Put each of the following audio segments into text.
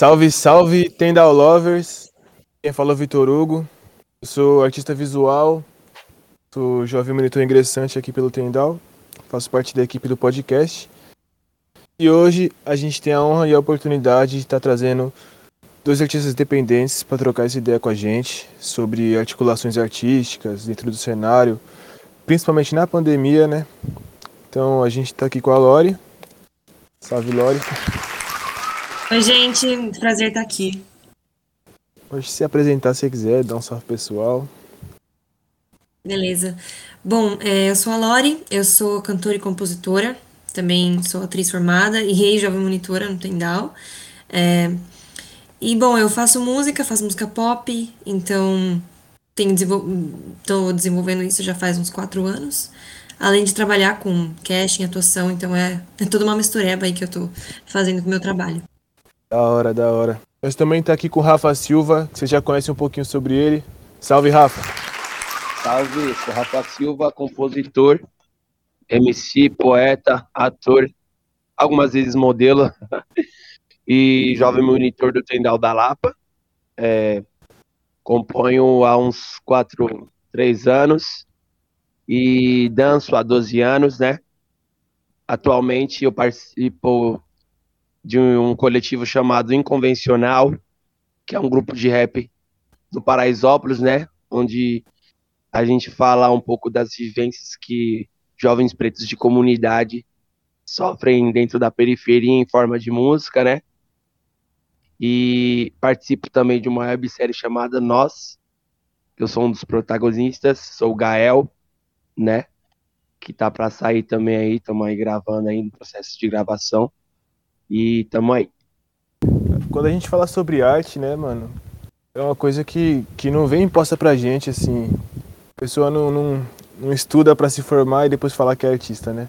Salve, salve, Tendal Lovers. Quem fala é Vitor Hugo. Eu sou artista visual, sou jovem monitor ingressante aqui pelo Tendal, faço parte da equipe do podcast. E hoje a gente tem a honra e a oportunidade de estar trazendo dois artistas independentes para trocar essa ideia com a gente sobre articulações artísticas dentro do cenário, principalmente na pandemia, né? Então a gente está aqui com a Lori. Salve, Lori. Oi, gente. Prazer estar aqui. Pode se apresentar se quiser, dar um salve pessoal. Beleza. Bom, é, eu sou a Lori, eu sou cantora e compositora, também sou atriz formada e rei jovem monitora no Tendal. É, e, bom, eu faço música, faço música pop, então tenho desenvol... tô desenvolvendo isso já faz uns quatro anos. Além de trabalhar com casting, atuação, então é, é toda uma mistureba aí que eu tô fazendo com o meu trabalho. Da hora, da hora. Nós também tá aqui com o Rafa Silva, que você já conhece um pouquinho sobre ele. Salve, Rafa. Salve, sou Rafa Silva, compositor, MC, poeta, ator, algumas vezes modelo e jovem monitor do Tendal da Lapa. É, componho há uns 4, 3 anos e danço há 12 anos, né? Atualmente eu participo de um coletivo chamado Inconvencional, que é um grupo de rap do Paraisópolis, né? Onde a gente fala um pouco das vivências que jovens pretos de comunidade sofrem dentro da periferia em forma de música, né? E participo também de uma websérie chamada Nós. Eu sou um dos protagonistas, sou o Gael, né? Que tá para sair também aí, estamos aí gravando aí no processo de gravação. E tamo aí. Quando a gente fala sobre arte, né, mano, é uma coisa que, que não vem imposta pra gente, assim. A pessoa não, não, não estuda para se formar e depois falar que é artista, né?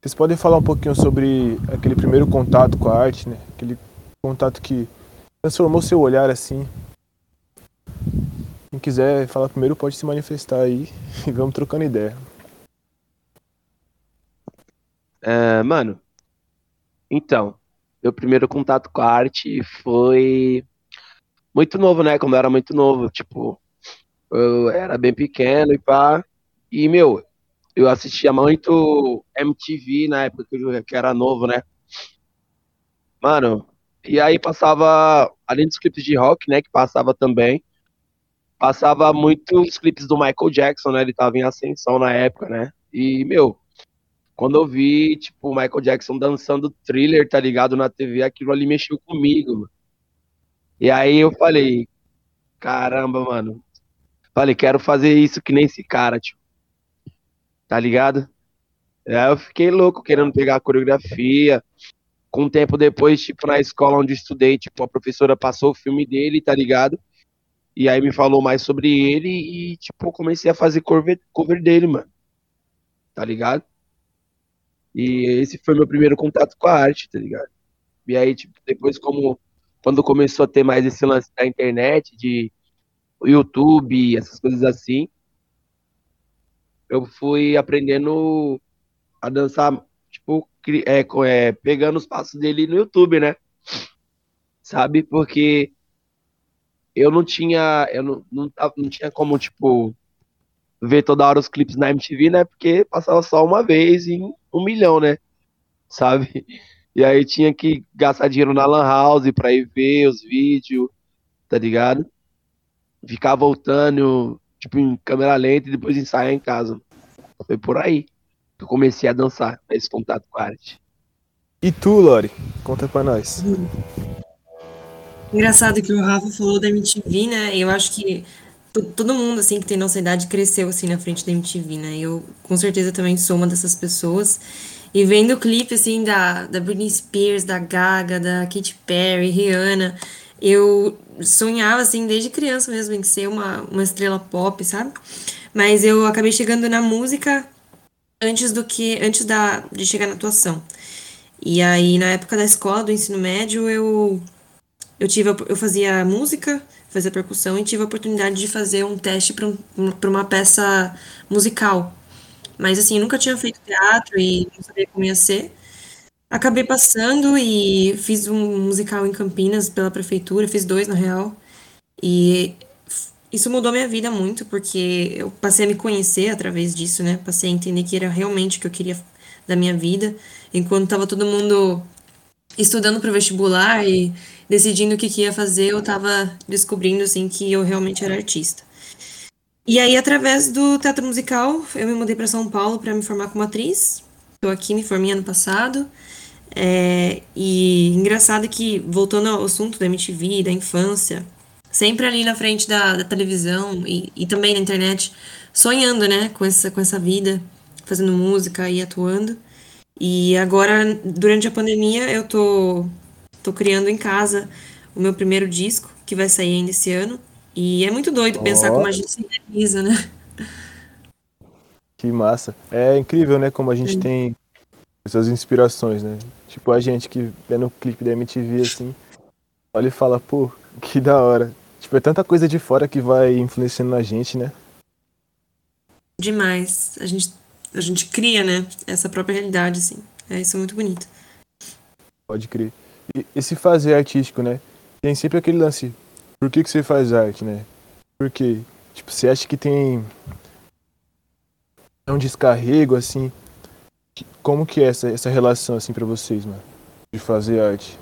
Vocês podem falar um pouquinho sobre aquele primeiro contato com a arte, né? Aquele contato que transformou seu olhar assim. Quem quiser falar primeiro pode se manifestar aí e vamos trocando ideia. É, mano, então, meu primeiro contato com a arte foi muito novo, né? Quando eu era muito novo, tipo, eu era bem pequeno e pá. E, meu, eu assistia muito MTV na época que eu era novo, né? Mano, e aí passava, além dos clipes de rock, né, que passava também, passava muitos clipes do Michael Jackson, né? Ele tava em ascensão na época, né? E, meu, quando eu vi, tipo, o Michael Jackson dançando thriller, tá ligado, na TV, aquilo ali mexeu comigo, mano. E aí eu falei, caramba, mano. Falei, quero fazer isso que nem esse cara, tipo. Tá ligado? Aí eu fiquei louco querendo pegar a coreografia. Com um tempo depois, tipo, na escola onde estudei, tipo, a professora passou o filme dele, tá ligado? E aí me falou mais sobre ele e, tipo, comecei a fazer cover, cover dele, mano. Tá ligado? E esse foi meu primeiro contato com a arte, tá ligado? E aí, tipo, depois como quando começou a ter mais esse lance da internet, de YouTube, essas coisas assim, eu fui aprendendo a dançar, tipo, é, é, pegando os passos dele no YouTube, né? Sabe? Porque eu não tinha, eu não, não, não tinha como, tipo, ver toda hora os clipes na MTV, né? Porque passava só uma vez em um milhão, né? Sabe? E aí tinha que gastar dinheiro na Lan House pra ir ver os vídeos, tá ligado? Ficar voltando, tipo, em câmera lenta e depois ensaiar em casa. Foi por aí que eu comecei a dançar, esse contato com a arte. E tu, Lori? Conta pra nós. Engraçado que o Rafa falou da MTV, né? Eu acho que todo mundo, assim, que tem nossa idade cresceu, assim, na frente da MTV, né? Eu, com certeza, também sou uma dessas pessoas. E vendo o clipe, assim, da, da Britney Spears, da Gaga, da Katy Perry, Rihanna, eu sonhava, assim, desde criança mesmo, em ser uma, uma estrela pop, sabe? Mas eu acabei chegando na música antes do que, antes da, de chegar na atuação. E aí, na época da escola, do ensino médio, eu, eu tive, eu fazia música, fazer percussão e tive a oportunidade de fazer um teste para um, uma peça musical. Mas assim, nunca tinha feito teatro e não sabia como ia ser. Acabei passando e fiz um musical em Campinas pela prefeitura, fiz dois na real. E isso mudou minha vida muito, porque eu passei a me conhecer através disso, né? Passei a entender que era realmente o que eu queria da minha vida. Enquanto tava todo mundo estudando para o vestibular e decidindo o que, que ia fazer, eu tava descobrindo, assim, que eu realmente era artista. E aí, através do teatro musical, eu me mudei para São Paulo para me formar como atriz. Estou aqui, me formei ano passado. É, e engraçado que, voltando ao assunto da MTV, da infância, sempre ali na frente da, da televisão e, e, também na internet, sonhando, né, com essa, com essa vida, fazendo música e atuando. E agora, durante a pandemia, eu tô, tô criando em casa o meu primeiro disco, que vai sair ainda esse ano. E é muito doido oh. pensar como a gente se realiza, né? Que massa. É incrível, né, como a gente Sim. tem essas inspirações, né? Tipo, a gente que vê no clipe da MTV, assim, olha e fala, pô, que da hora. Tipo, é tanta coisa de fora que vai influenciando na gente, né? Demais. A gente, a gente cria, né? Essa própria realidade, assim. É, isso é muito bonito. Pode crer. E esse fazer artístico, né? Tem sempre aquele lance, por que, que você faz arte, né? Porque, tipo, você acha que tem um descarrego, assim, como que é essa, essa relação, assim, para vocês, mano? De fazer arte?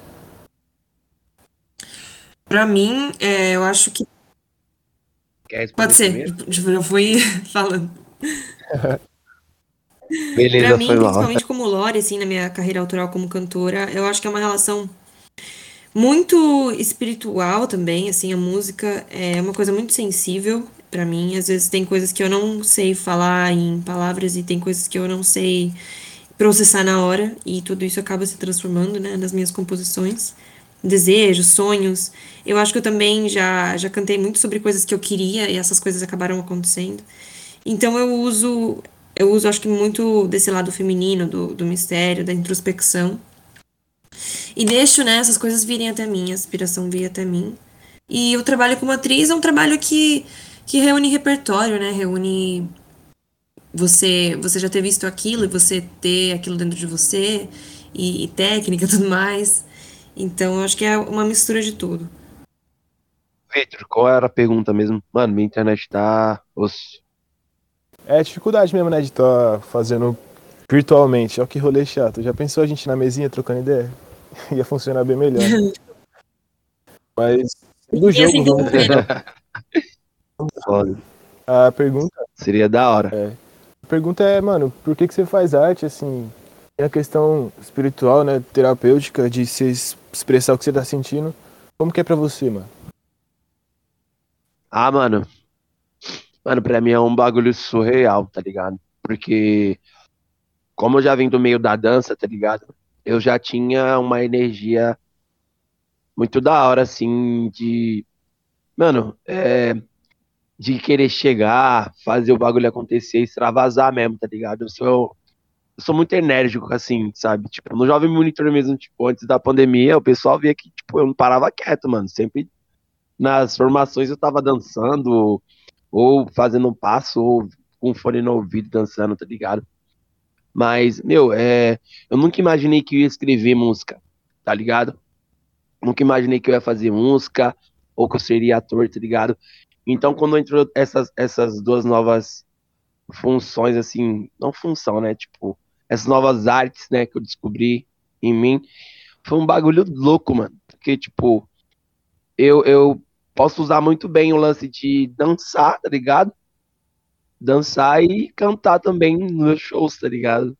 Pra mim, é, eu acho que. Pode ser. Tipo, eu fui falando. Beleza, pra mim, foi principalmente como Lore, assim, na minha carreira autoral como cantora, eu acho que é uma relação muito espiritual também, assim, a música é uma coisa muito sensível para mim. Às vezes tem coisas que eu não sei falar em palavras e tem coisas que eu não sei processar na hora e tudo isso acaba se transformando, né, nas minhas composições, desejos, sonhos. Eu acho que eu também já já cantei muito sobre coisas que eu queria e essas coisas acabaram acontecendo. Então eu uso eu uso acho que muito desse lado feminino do, do mistério, da introspecção. E deixo, né, essas coisas virem até mim, a inspiração vir até mim. E o trabalho como atriz é um trabalho que, que reúne repertório, né? Reúne você você já ter visto aquilo e você ter aquilo dentro de você e, e técnica e tudo mais. Então, acho que é uma mistura de tudo. Pedro, qual era a pergunta mesmo? Mano, minha internet tá. É dificuldade mesmo, né, de estar tá fazendo virtualmente. Olha que rolê chato. Já pensou a gente na mesinha trocando ideia? Ia funcionar bem melhor. Mas do jogo, assim, vamos A pergunta. Seria da hora. É. A pergunta é, mano, por que, que você faz arte, assim? Tem a questão espiritual, né? Terapêutica, de se expressar o que você tá sentindo. Como que é pra você, mano? Ah, mano. Mano, pra mim é um bagulho surreal, tá ligado? Porque, como eu já vim do meio da dança, tá ligado? Eu já tinha uma energia muito da hora, assim, de. Mano, é de querer chegar, fazer o bagulho acontecer, extravasar mesmo, tá ligado? Eu sou, eu sou muito enérgico, assim, sabe? Tipo, no Jovem Monitor mesmo, tipo, antes da pandemia, o pessoal via que, tipo, eu não parava quieto, mano. Sempre nas formações eu tava dançando, ou fazendo um passo, ou com fone no ouvido dançando, tá ligado? Mas, meu, é, eu nunca imaginei que eu ia escrever música, tá ligado? Nunca imaginei que eu ia fazer música, ou que eu seria ator, tá ligado? Então, quando entrou essas, essas duas novas funções, assim, não função, né? Tipo, essas novas artes, né, que eu descobri em mim, foi um bagulho louco, mano. Porque, tipo, eu, eu posso usar muito bem o lance de dançar, tá ligado? Dançar e cantar também nos shows, tá ligado?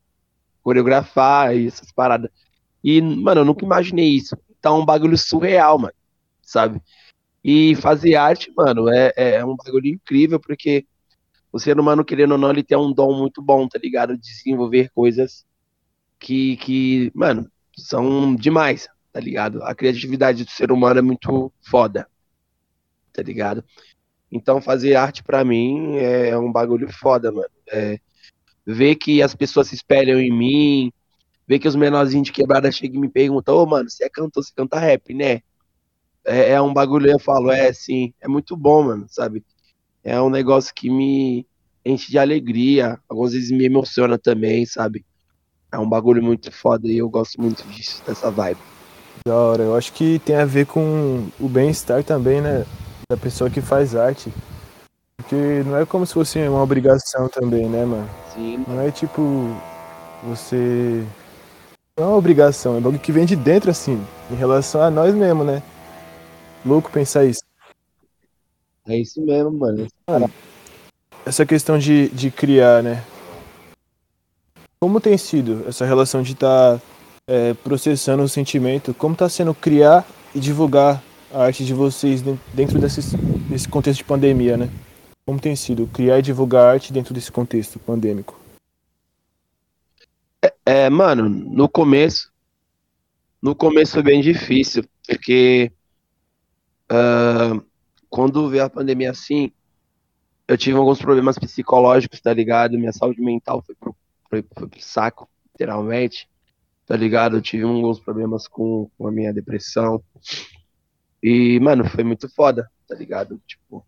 Coreografar e essas paradas. E, mano, eu nunca imaginei isso. É um bagulho surreal, mano, sabe? E fazer arte, mano, é, é um bagulho incrível, porque o ser humano, querendo ou não, ele tem um dom muito bom, tá ligado? De desenvolver coisas que, que, mano, são demais, tá ligado? A criatividade do ser humano é muito foda, tá ligado? Então, fazer arte para mim é um bagulho foda, mano. É, ver que as pessoas se espelham em mim, ver que os menorzinhos de quebrada chegam e me perguntam, ô, oh, mano, você é cantor, você canta rap, né? é, é um bagulho, eu falo, é sim, é muito bom, mano, sabe? É um negócio que me enche de alegria, algumas vezes me emociona também, sabe? é um bagulho muito foda e eu gosto muito disso, dessa vibe. Da hora, eu acho que tem a ver com o bem-estar também, né? Da pessoa que faz arte. Porque não é como se fosse uma obrigação também, né, mano? Sim. Não é tipo você. Não é uma obrigação, é algo que vem de dentro, assim, em relação a nós mesmo, né? Louco pensar isso. É isso mesmo, mano. Essa questão de, de criar, né? Como tem sido essa relação de estar é, processando o sentimento? Como está sendo criar e divulgar a arte de vocês den- dentro desse, desse contexto de pandemia, né? Como tem sido criar e divulgar arte dentro desse contexto pandêmico? É, mano, no começo, no começo foi bem difícil, porque ah, quando veio a pandemia assim, eu tive alguns problemas psicológicos, tá ligado? Minha saúde mental foi pro, foi, foi pro saco, literalmente, tá ligado? Eu tive alguns problemas com, com a minha depressão. E, mano, foi muito foda, tá ligado? Tipo,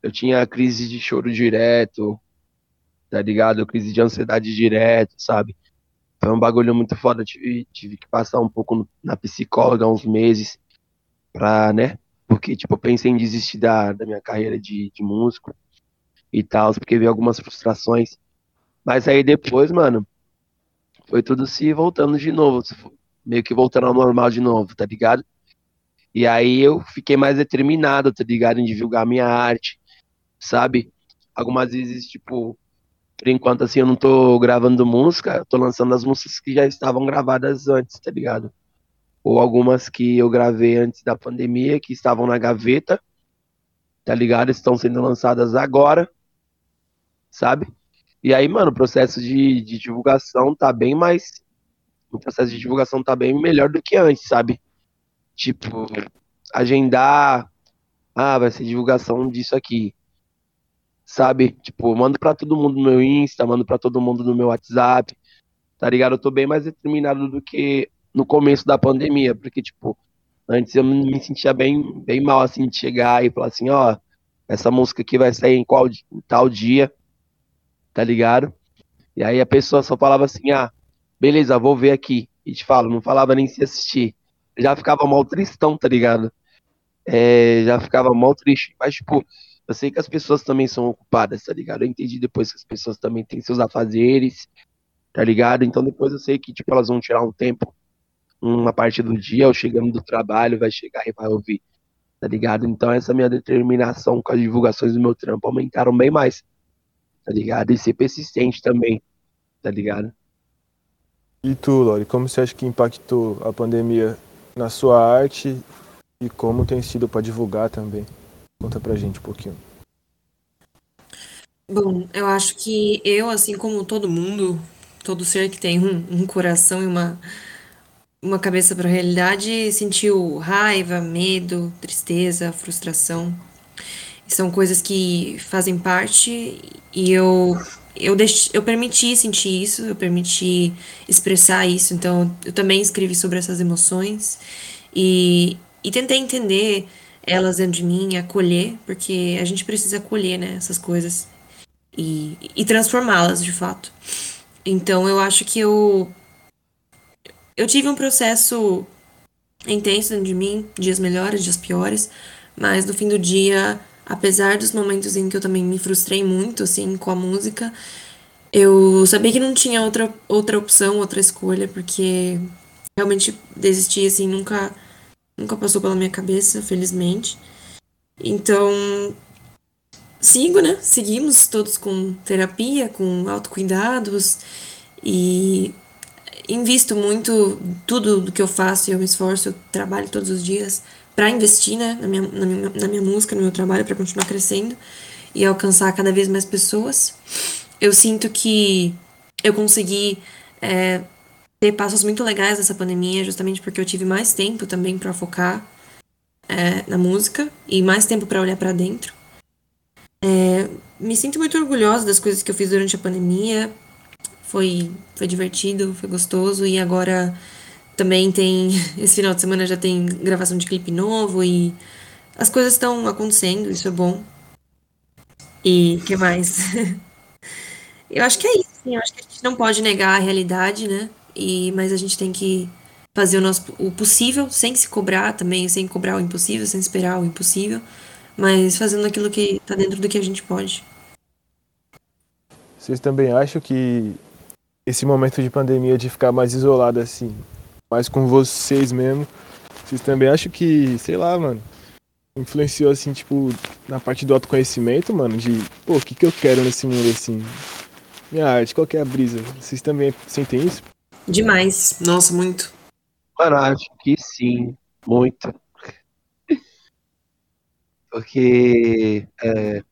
eu tinha crise de choro direto, tá ligado? Crise de ansiedade direto, sabe? Foi um bagulho muito foda. Tive, tive que passar um pouco na psicóloga uns meses pra, né? Porque, tipo, eu pensei em desistir da, da minha carreira de, de músico e tal, porque veio algumas frustrações. Mas aí depois, mano, foi tudo se voltando de novo, meio que voltando ao normal de novo, tá ligado? E aí eu fiquei mais determinado, tá ligado? Em divulgar minha arte, sabe? Algumas vezes, tipo, por enquanto, assim, eu não tô gravando música, tô lançando as músicas que já estavam gravadas antes, tá ligado? Ou algumas que eu gravei antes da pandemia, que estavam na gaveta, tá ligado? Estão sendo lançadas agora, sabe? E aí, mano, o processo de, de divulgação tá bem mais. O processo de divulgação tá bem melhor do que antes, sabe? Tipo, agendar. Ah, vai ser divulgação disso aqui sabe? Tipo, mando pra todo mundo no meu Insta, mando pra todo mundo no meu WhatsApp, tá ligado? Eu tô bem mais determinado do que no começo da pandemia, porque, tipo, antes eu me sentia bem, bem mal, assim, de chegar e falar assim, ó, essa música aqui vai sair em qual em tal dia, tá ligado? E aí a pessoa só falava assim, ah, beleza, vou ver aqui. E te falo, não falava nem se assistir. Já ficava mal tristão, tá ligado? É, já ficava mal triste. Mas, tipo, eu sei que as pessoas também são ocupadas, tá ligado? Eu entendi depois que as pessoas também têm seus afazeres, tá ligado? Então depois eu sei que, tipo, elas vão tirar um tempo, uma parte do dia, ou chegando do trabalho, vai chegar e vai ouvir, tá ligado? Então essa minha determinação com as divulgações do meu trampo aumentaram bem mais, tá ligado? E ser persistente também, tá ligado? E tu, Lori, como você acha que impactou a pandemia na sua arte e como tem sido para divulgar também? Conta pra gente um pouquinho. Bom, eu acho que eu, assim como todo mundo, todo ser que tem um, um coração e uma, uma cabeça para a realidade, sentiu raiva, medo, tristeza, frustração. São coisas que fazem parte e eu eu deix, eu permiti sentir isso, eu permiti expressar isso, então eu também escrevi sobre essas emoções e, e tentei entender elas dentro de mim, acolher, porque a gente precisa acolher, né, essas coisas e, e transformá-las de fato. Então eu acho que eu eu tive um processo intenso dentro de mim, dias melhores, dias piores, mas no fim do dia, apesar dos momentos em que eu também me frustrei muito assim com a música, eu sabia que não tinha outra outra opção, outra escolha, porque realmente desistir assim nunca nunca passou pela minha cabeça, felizmente. Então, sigo, né? Seguimos todos com terapia, com autocuidados e invisto muito tudo do que eu faço, eu me esforço, eu trabalho todos os dias para investir, né, na minha, na minha, na minha música, no meu trabalho, para continuar crescendo e alcançar cada vez mais pessoas. Eu sinto que eu consegui é, ter passos muito legais nessa pandemia, justamente porque eu tive mais tempo também para focar é, na música e mais tempo para olhar para dentro. É, me sinto muito orgulhosa das coisas que eu fiz durante a pandemia. Foi, foi divertido, foi gostoso e agora também tem esse final de semana já tem gravação de clipe novo e as coisas estão acontecendo, isso é bom. E que mais? Eu acho que é isso, sim. Eu acho que a gente não pode negar a realidade, né? e mas a gente tem que fazer o nosso o possível sem se cobrar também, sem cobrar o impossível, sem esperar o impossível, mas fazendo aquilo que tá dentro do que a gente pode. Vocês também acham que esse momento de pandemia de ficar mais isolado assim, mais com vocês mesmo, vocês também acham que, sei lá, mano, influenciou assim, tipo, na parte do autoconhecimento, mano, de, pô, o que que eu quero nesse mundo assim? Minha arte, qual que é a brisa? Vocês também sentem isso? Demais. Nossa, muito. Mano, acho que sim, muito. Porque é,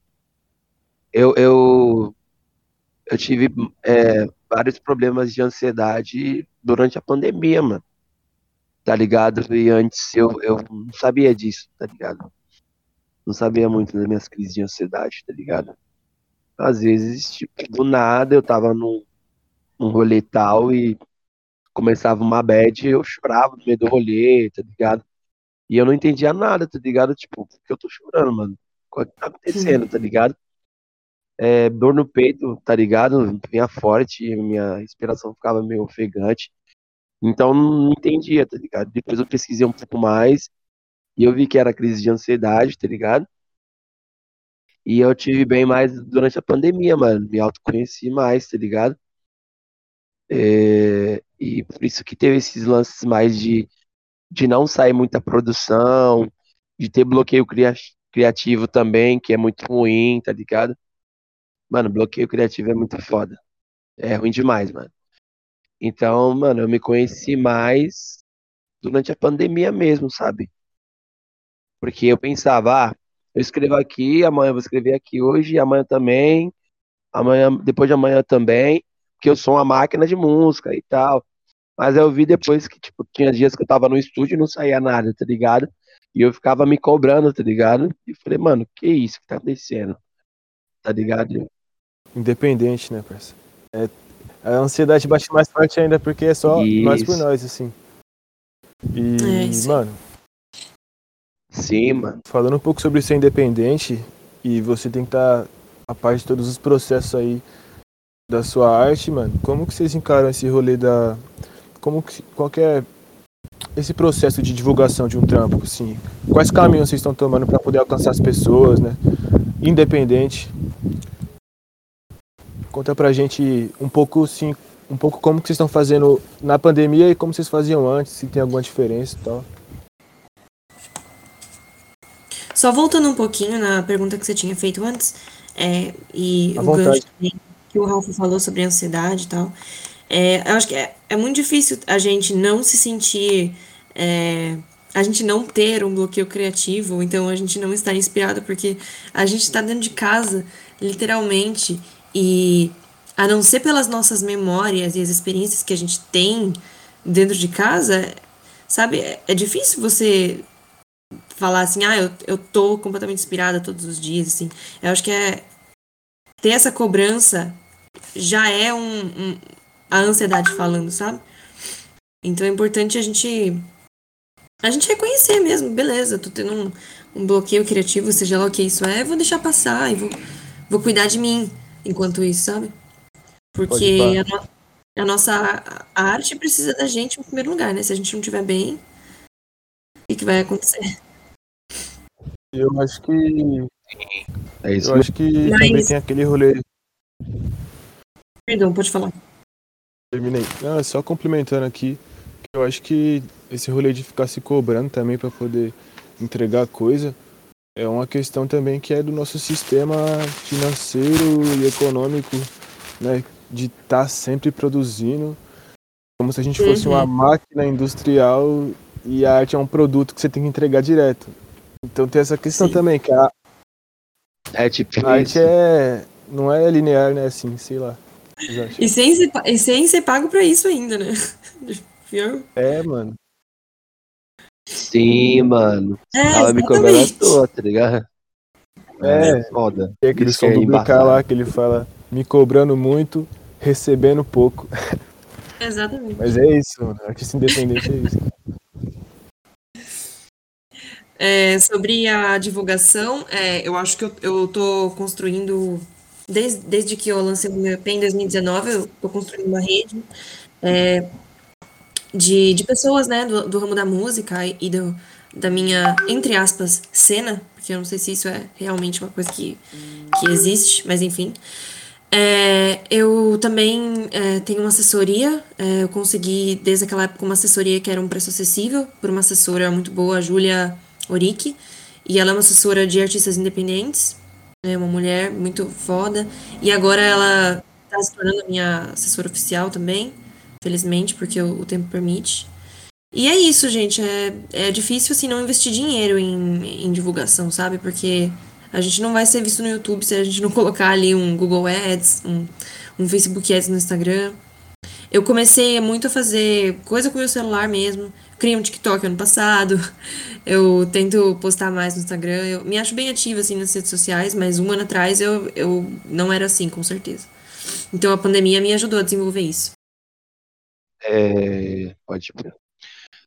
eu, eu, eu tive é, vários problemas de ansiedade durante a pandemia, mano. Tá ligado? E antes eu, eu não sabia disso, tá ligado? Não sabia muito das minhas crises de ansiedade, tá ligado? Às vezes, tipo, do nada eu tava num, num rolê tal e começava uma bad e eu chorava no meio do rolê, tá ligado? E eu não entendia nada, tá ligado? Tipo, por que eu tô chorando, mano? O que tá acontecendo, tá ligado? É, dor no peito, tá ligado? Vinha forte, minha respiração ficava meio ofegante. Então não entendia, tá ligado? Depois eu pesquisei um pouco mais e eu vi que era crise de ansiedade, tá ligado? E eu tive bem mais durante a pandemia, mano. Me autoconheci mais, tá ligado? É, e por isso que teve esses lances mais de, de não sair muita produção, de ter bloqueio cria, criativo também, que é muito ruim, tá ligado? Mano, bloqueio criativo é muito foda. É ruim demais, mano. Então, mano, eu me conheci mais durante a pandemia mesmo, sabe? Porque eu pensava, ah, eu escrevo aqui, amanhã eu vou escrever aqui hoje, amanhã também, amanhã, depois de amanhã também, porque eu sou uma máquina de música e tal. Mas eu vi depois que, tipo, tinha dias que eu tava no estúdio e não saía nada, tá ligado? E eu ficava me cobrando, tá ligado? E falei, mano, que isso que tá acontecendo? Tá ligado? Independente, né, parceiro? É, a ansiedade bate mais forte ainda porque é só Isso. nós por nós, assim. E, É, mano, Sim, mano. falando um pouco sobre ser independente, e você tem que estar a parte de todos os processos aí da sua arte, mano, como que vocês encaram esse rolê da. Como que. Qual que é esse processo de divulgação de um trampo, assim? Quais caminhos vocês estão tomando para poder alcançar as pessoas, né? Independente. Conta pra gente um pouco, sim, um pouco como que vocês estão fazendo na pandemia e como vocês faziam antes, se tem alguma diferença e tal. Só voltando um pouquinho na pergunta que você tinha feito antes, é, e À o vontade. gancho também que o Ralph falou sobre ansiedade e tal. É, eu acho que é, é muito difícil a gente não se sentir. é, a gente não ter um bloqueio criativo, ou então a gente não estar inspirado, porque a gente está dentro de casa, literalmente, e a não ser pelas nossas memórias e as experiências que a gente tem dentro de casa, sabe, é, é difícil você falar assim, ah, eu, eu tô completamente inspirada todos os dias, assim. Eu acho que é ter essa cobrança já é um, um- a ansiedade falando, sabe? Então é importante a gente a gente reconhecer mesmo, beleza, tô tendo um, um bloqueio criativo, seja lá o que isso é, vou deixar passar e vou, vou cuidar de mim enquanto isso, sabe? Porque a, no- a nossa a arte precisa da gente em primeiro lugar, né? Se a gente não estiver bem, o que, que vai acontecer? Eu acho que. É isso Eu acho que Mas- também tem aquele rolê. Perdão, pode falar. Terminei. Não, só complementando aqui, que eu acho que esse rolê de ficar se cobrando também para poder entregar coisa é uma questão também que é do nosso sistema financeiro e econômico, né? De estar sempre produzindo, como se a gente fosse Uhum. uma máquina industrial e a arte é um produto que você tem que entregar direto. Então tem essa questão Sim. também, que a É tipo a arte é, não é linear, né? Assim, sei lá. E sem ser, e sem ser pago pra isso ainda, né? É, mano. Sim, mano. É, Tava me cobrando à toa, tá ligado? É. foda. Tem aquele som é do BK lá que ele fala me cobrando muito, recebendo pouco. Exatamente. Mas é isso, mano. Artista independente é isso. É, sobre a divulgação, é, eu acho que eu, eu tô construindo, desde, desde que eu lancei o meu EP em 2019, eu tô construindo uma rede. É, de, de pessoas, né, do, do ramo da música e do, da minha, entre aspas, cena, porque eu não sei se isso é realmente uma coisa que, que existe, mas enfim. É, eu também é, tenho uma assessoria, é, eu consegui desde aquela época uma assessoria que era um preço acessível, por uma assessora muito boa, a Júlia Oric, e ela é uma assessora de artistas independentes, é uma mulher muito foda, e agora ela está se tornando minha assessora oficial também, felizmente, porque o, o tempo permite. E é isso, gente. É, é difícil, assim, não investir dinheiro em, em divulgação, sabe? Porque a gente não vai ser visto no YouTube se a gente não colocar ali um Google Ads, um, um Facebook Ads no Instagram. Eu comecei muito a fazer coisa com o meu celular mesmo. Criei um TikTok ano passado. Eu tento postar mais no Instagram. Eu me acho bem ativa, assim, nas redes sociais, mas um ano atrás eu, eu não era assim, com certeza. Então a pandemia me ajudou a desenvolver isso. É, pode.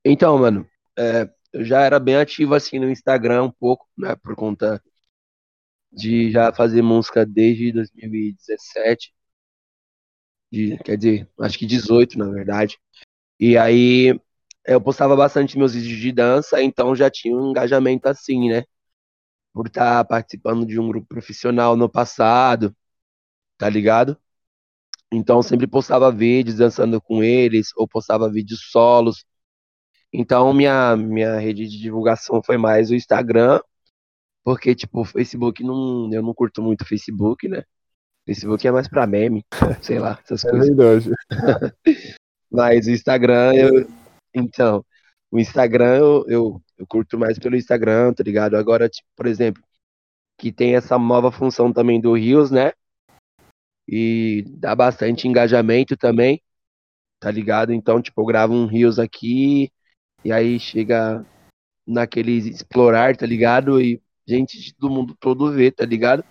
Então, mano, é, eu já era bem ativo assim no Instagram um pouco, né? Por conta de já fazer música desde 2017. De, quer dizer, acho que 18, na verdade. E aí eu postava bastante meus vídeos de dança, então já tinha um engajamento assim, né? Por estar tá participando de um grupo profissional no passado, tá ligado? Então sempre postava vídeos dançando com eles, ou postava vídeos solos. Então minha, minha rede de divulgação foi mais o Instagram, porque tipo, o Facebook não. Eu não curto muito o Facebook, né? Facebook é mais pra meme, sei lá, essas É coisas. verdade. Mas o Instagram, eu. Então, o Instagram eu, eu, eu curto mais pelo Instagram, tá ligado? Agora, tipo, por exemplo, que tem essa nova função também do Reels, né? E dá bastante engajamento também, tá ligado? Então, tipo, eu gravo um Reels aqui, e aí chega naquele explorar, tá ligado? E gente do mundo todo vê, tá ligado?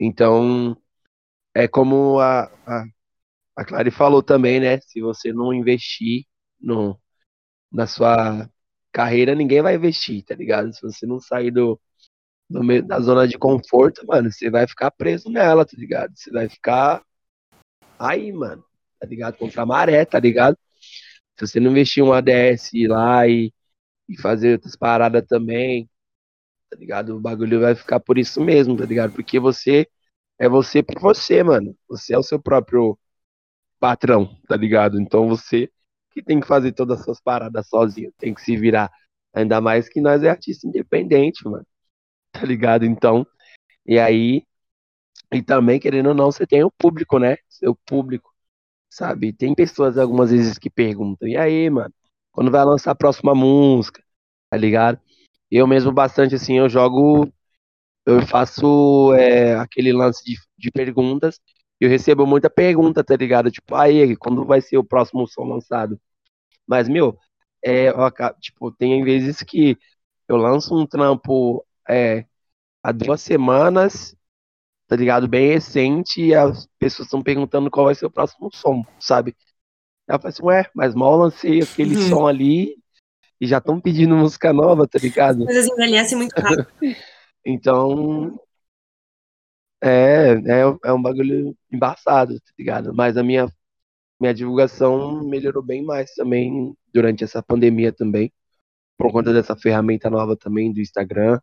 Então, é como a, a, a Clary falou também, né? Se você não investir no, na sua carreira, ninguém vai investir, tá ligado? Se você não sair do, do meio da zona de conforto, mano, você vai ficar preso nela, tá ligado? Você vai ficar aí, mano, tá ligado? Contra a maré, tá ligado? Se você não investir um ADS lá e, e fazer outras paradas também, tá ligado? O bagulho vai ficar por isso mesmo, tá ligado? Porque você é você por você, mano. Você é o seu próprio patrão, tá ligado? Então você que tem que fazer todas as suas paradas sozinho, tem que se virar. Ainda mais que nós é artista independente, mano. Tá ligado? Então, e aí, e também, querendo ou não, você tem o público, né? Seu público, sabe? Tem pessoas algumas vezes que perguntam, e aí, mano, quando vai lançar a próxima música, tá ligado? Eu mesmo bastante assim, eu jogo, eu faço é, aquele lance de, de perguntas, eu recebo muita pergunta, tá ligado? Tipo, aí, quando vai ser o próximo som lançado? Mas, meu, é, eu tipo, tem vezes que eu lanço um trampo é, há duas semanas, tá ligado? Bem recente, e as pessoas estão perguntando qual vai ser o próximo som, sabe? Eu falo assim, ué, mas mal lancei aquele Uhum. som ali e já estão pedindo música nova, tá ligado? Coisas envelhecem muito rápido. Então, é, é, é um bagulho embaçado, tá ligado? Mas a minha, minha divulgação melhorou bem mais também durante essa pandemia também, por conta dessa ferramenta nova também do Instagram,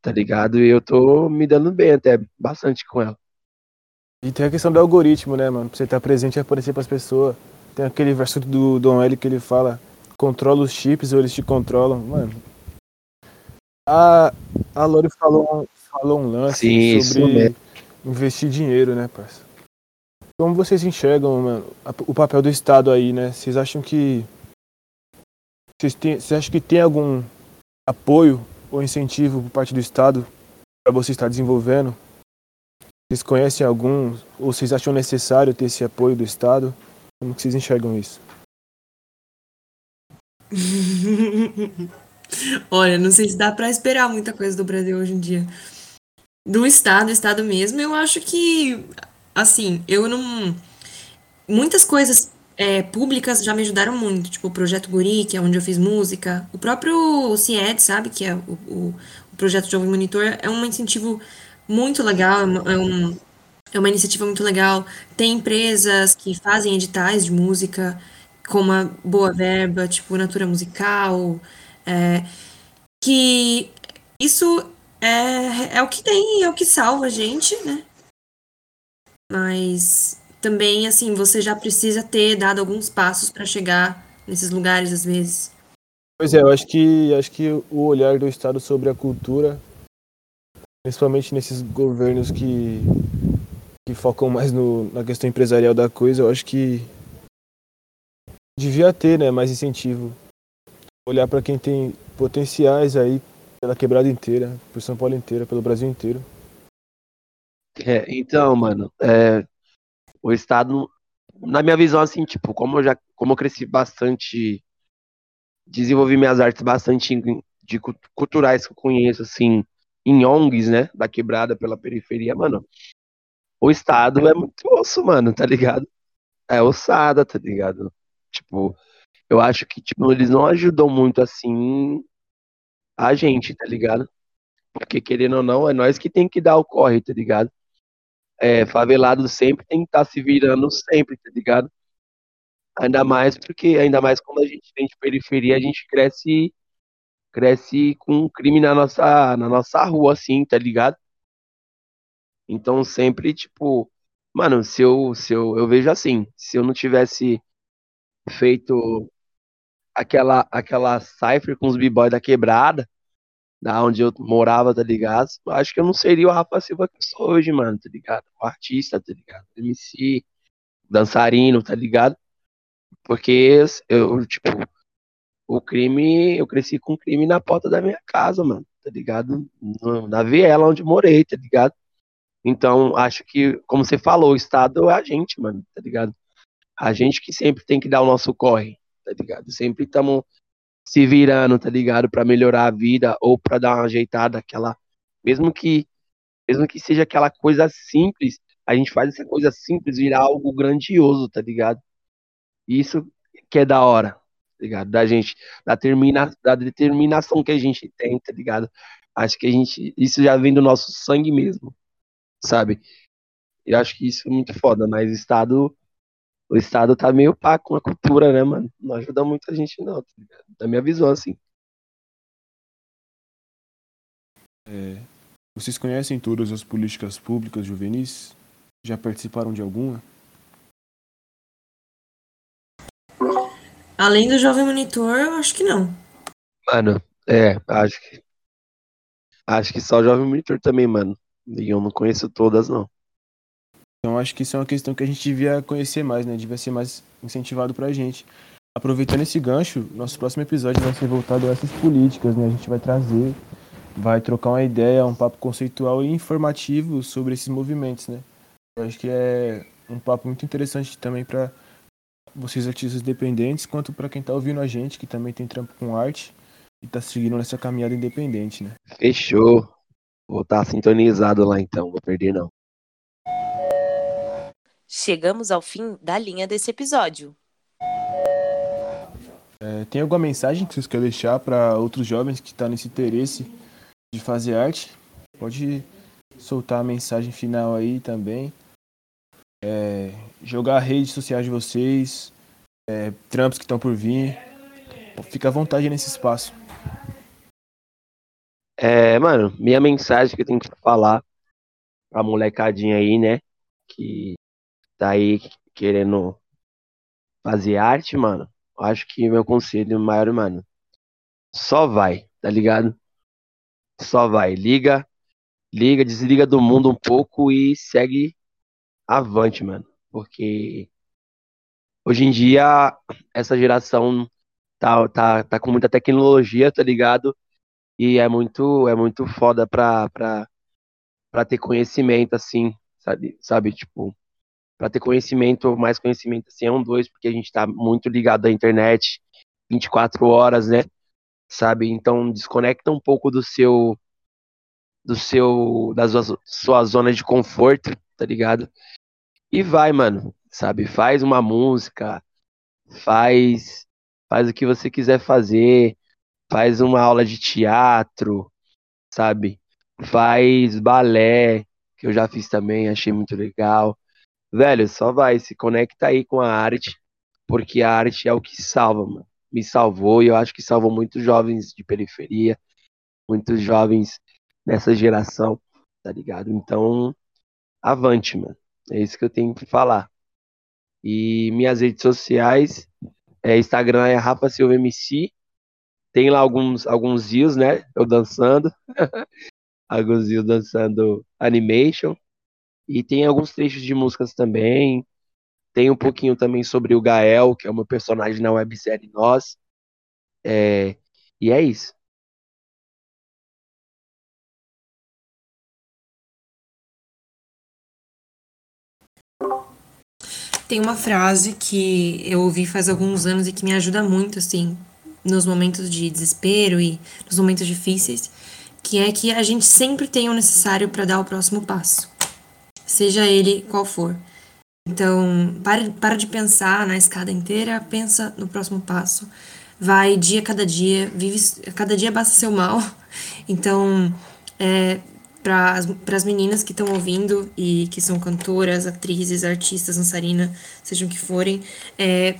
tá ligado? E eu tô me dando bem até, bastante com ela. E tem a questão do algoritmo, né, mano? Pra você estar presente e aparecer pras pessoas. Tem aquele verso do Dom L que ele fala: controla os chips ou eles te controlam. Mano. A, a Lori falou, um- falou um lance Sim, sobre investir dinheiro, né, parça? Como vocês enxergam, mano, o papel do Estado aí, né? Vocês acham que. Vocês, têm, vocês acham que tem algum apoio ou incentivo por parte do Estado para você estar desenvolvendo? Vocês conhecem algum, ou vocês acham necessário ter esse apoio do Estado? Como vocês enxergam isso? Olha, não sei se dá pra esperar muita coisa do Brasil hoje em dia. Do Estado, Estado mesmo, eu acho que, assim, eu não. Muitas coisas é, públicas já me ajudaram muito, tipo o Projeto Guri, que é onde eu fiz música, o próprio CIED, sabe, que é o, o, o Projeto Jovem Monitor, é um incentivo muito legal, é uma- é um, é uma iniciativa muito legal. Tem empresas que fazem editais de música, com uma boa verba, tipo Natura Musical, é, que isso é, é o que tem, é o que salva a gente, né? Mas também, assim, você já precisa ter dado alguns passos para chegar nesses lugares, às vezes. Pois é, eu acho que, acho que o olhar do Estado sobre a cultura, principalmente nesses governos que, que focam mais no, na questão empresarial da coisa, eu acho que devia ter né, mais incentivo. Olhar para quem tem potenciais aí pela quebrada inteira, por São Paulo inteira, pelo Brasil inteiro. É, então, mano, é, o Estado, na minha visão, assim, tipo, como eu já como eu cresci bastante desenvolvi minhas artes bastante de culturais que eu conheço, assim, em ONGs, né, da quebrada pela periferia, mano, o Estado é muito osso, mano, tá ligado? É ossada, tá ligado? Tipo, eu acho que, tipo, eles não ajudam muito, assim, a gente, tá ligado? Porque, querendo ou não, é nós que tem que dar o corre, tá ligado? É, favelado sempre tem que estar tá se virando sempre, tá ligado? Ainda mais porque, ainda mais quando a gente vem de periferia, a gente cresce cresce com crime na nossa, na nossa rua, assim, tá ligado? Então sempre, tipo, mano, se eu, se eu, eu vejo assim, se eu não tivesse feito aquela, aquela cipher com os b-boys da quebrada, da onde eu morava, tá ligado? Acho que eu não seria o Rafa Silva que eu sou hoje, mano, tá ligado? O artista, tá ligado? MC, dançarino, tá ligado? Porque eu, tipo, o crime, eu cresci com crime na porta da minha casa, mano, tá ligado? Na viela onde morei, tá ligado? Então, acho que, como você falou, o Estado é a gente, mano, tá ligado? A gente que sempre tem que dar o nosso corre, tá ligado? Sempre estamos se virando, tá ligado? Para melhorar a vida ou para dar uma ajeitada, aquela. Mesmo que, mesmo que seja aquela coisa simples, a gente faz essa coisa simples virar algo grandioso, tá ligado? Isso que é da hora, tá ligado? Da gente, da, termina, da determinação que a gente tem, tá ligado? Acho que a gente, isso já vem do nosso sangue mesmo, sabe? Eu acho que isso é muito foda, mas Estado, o Estado tá meio pá com a cultura, né, mano? Não ajuda muito a gente não, tá ligado? Da minha visão, assim. É, vocês conhecem todas as políticas públicas juvenis? Já participaram de alguma? Além do Jovem Monitor, eu acho que não. Mano, é, acho que. Acho que só o Jovem Monitor também, mano. E eu não conheço todas, não. Então acho que isso é uma questão que a gente devia conhecer mais, né? Devia ser mais incentivado pra gente. Aproveitando esse gancho, nosso próximo episódio vai ser voltado a essas políticas, né? A gente vai trazer, vai trocar uma ideia, um papo conceitual e informativo sobre esses movimentos, né? Eu acho que é um papo muito interessante também para vocês artistas dependentes, quanto para quem tá ouvindo a gente, que também tem trampo com arte e tá seguindo nessa caminhada independente, né? Fechou. Vou estar tá sintonizado lá então, vou perder não. Chegamos ao fim da linha desse episódio. É, tem alguma mensagem que vocês querem deixar para outros jovens que estão tá nesse interesse de fazer arte? Pode soltar a mensagem final aí também é, jogar redes sociais de vocês, é, trampos que estão por vir. Fica à vontade nesse espaço. É, mano, minha mensagem que eu tenho que falar pra molecadinha aí, né? Que tá aí querendo fazer arte, mano. Acho que meu conselho maior, mano, só vai, tá ligado? Só vai. Liga, liga, desliga do mundo um pouco e segue avante, mano. Porque hoje em dia essa geração tá, tá, tá com muita tecnologia, tá ligado? E é muito, é muito foda pra, pra, pra ter conhecimento, assim, sabe? Sabe, tipo, pra ter conhecimento, mais conhecimento, assim, é um dois, porque a gente tá muito ligado à internet 24 horas, né? Sabe? Então desconecta um pouco do seu do seu da sua, sua zona de conforto, tá ligado? E vai, mano, sabe? Faz uma música, faz faz o que você quiser fazer, faz uma aula de teatro, sabe? Faz balé, que eu já fiz também, achei muito legal. Velho, só vai, se conecta aí com a arte, porque a arte é o que salva, mano. Me salvou e eu acho que salvou muitos jovens de periferia, muitos jovens nessa geração, tá ligado? Então, avante, mano. É isso que eu tenho que falar. E minhas redes sociais, é, Instagram é Rafa Silva MC. Tem lá alguns, alguns views, né? Eu dançando. alguns views dançando animation. E tem alguns trechos de músicas também. Tem um pouquinho também sobre o Gael, que é o meu personagem na websérie Nós. É, e é isso. Tem uma frase que eu ouvi faz alguns anos e que me ajuda muito, assim, nos momentos de desespero e nos momentos difíceis, que é que a gente sempre tem o necessário para dar o próximo passo, seja ele qual for. Então, para, para de pensar na escada inteira, pensa no próximo passo. Vai dia a cada dia, vive cada dia basta seu mal. Então, é, para as meninas que estão ouvindo e que são cantoras, atrizes, artistas, dançarinas, sejam que forem, é,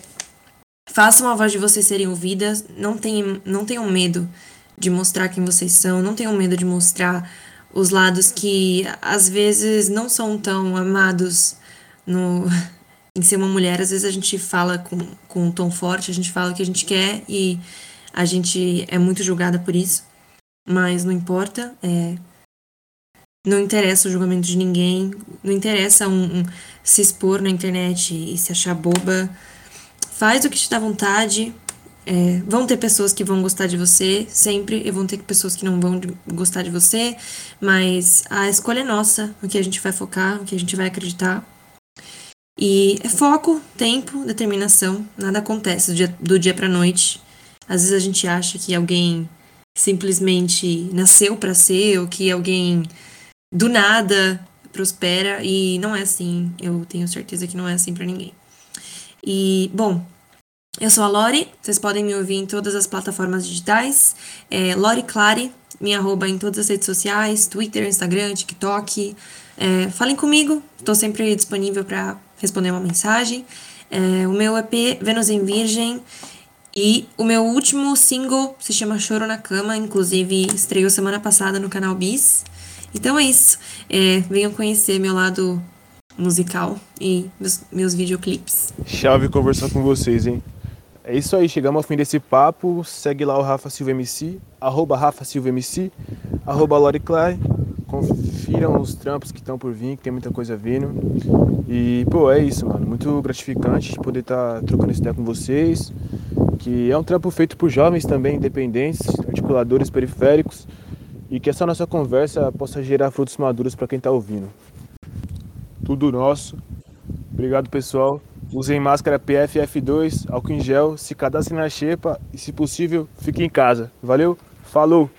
façam a voz de vocês serem ouvidas, não tenham, não tenham medo de mostrar quem vocês são, não tenham medo de mostrar os lados que às vezes não são tão amados no, em ser uma mulher. Às vezes a gente fala com, com um tom forte, a gente fala o que a gente quer e a gente é muito julgada por isso, mas não importa. É, não interessa o julgamento de ninguém, não interessa um, um, se expor na internet e se achar boba. Faz o que te dá vontade. É, vão ter pessoas que vão gostar de você, sempre, e vão ter pessoas que não vão gostar de você, mas a escolha é nossa, o que a gente vai focar, o que a gente vai acreditar. E é foco, tempo, determinação, nada acontece do dia, do dia pra noite. Às vezes a gente acha que alguém simplesmente nasceu para ser, ou que alguém do nada prospera e não é assim. Eu tenho certeza que não é assim para ninguém. E, bom, eu sou a Lori, vocês podem me ouvir em todas as plataformas digitais. É Lori Clare, minha arroba em todas as redes sociais, Twitter, Instagram, TikTok. É, falem comigo, estou sempre disponível para responder uma mensagem. É, o meu EP Vênus em Virgem e o meu último single se chama Choro na Cama, inclusive estreou semana passada no canal Bis. Então é isso. É, venham conhecer meu lado musical e meus, meus videoclipes. Chave conversar com vocês, hein? É isso aí, chegamos ao fim desse papo. Segue lá o Rafa Silva MC, arroba Rafa Silva MC, arroba Lori Clay. Confiram os trampos que estão por vir, que tem muita coisa vindo. E, pô, é isso, mano. Muito gratificante poder estar tá trocando essa ideia com vocês. Que é um trampo feito por jovens também, independentes, articuladores periféricos e que essa nossa conversa possa gerar frutos maduros para quem está ouvindo. Tudo nosso. Obrigado, pessoal. Usem máscara PFF2, álcool em gel, se cadastrem na xepa e, se possível, fiquem em casa. Valeu, falou!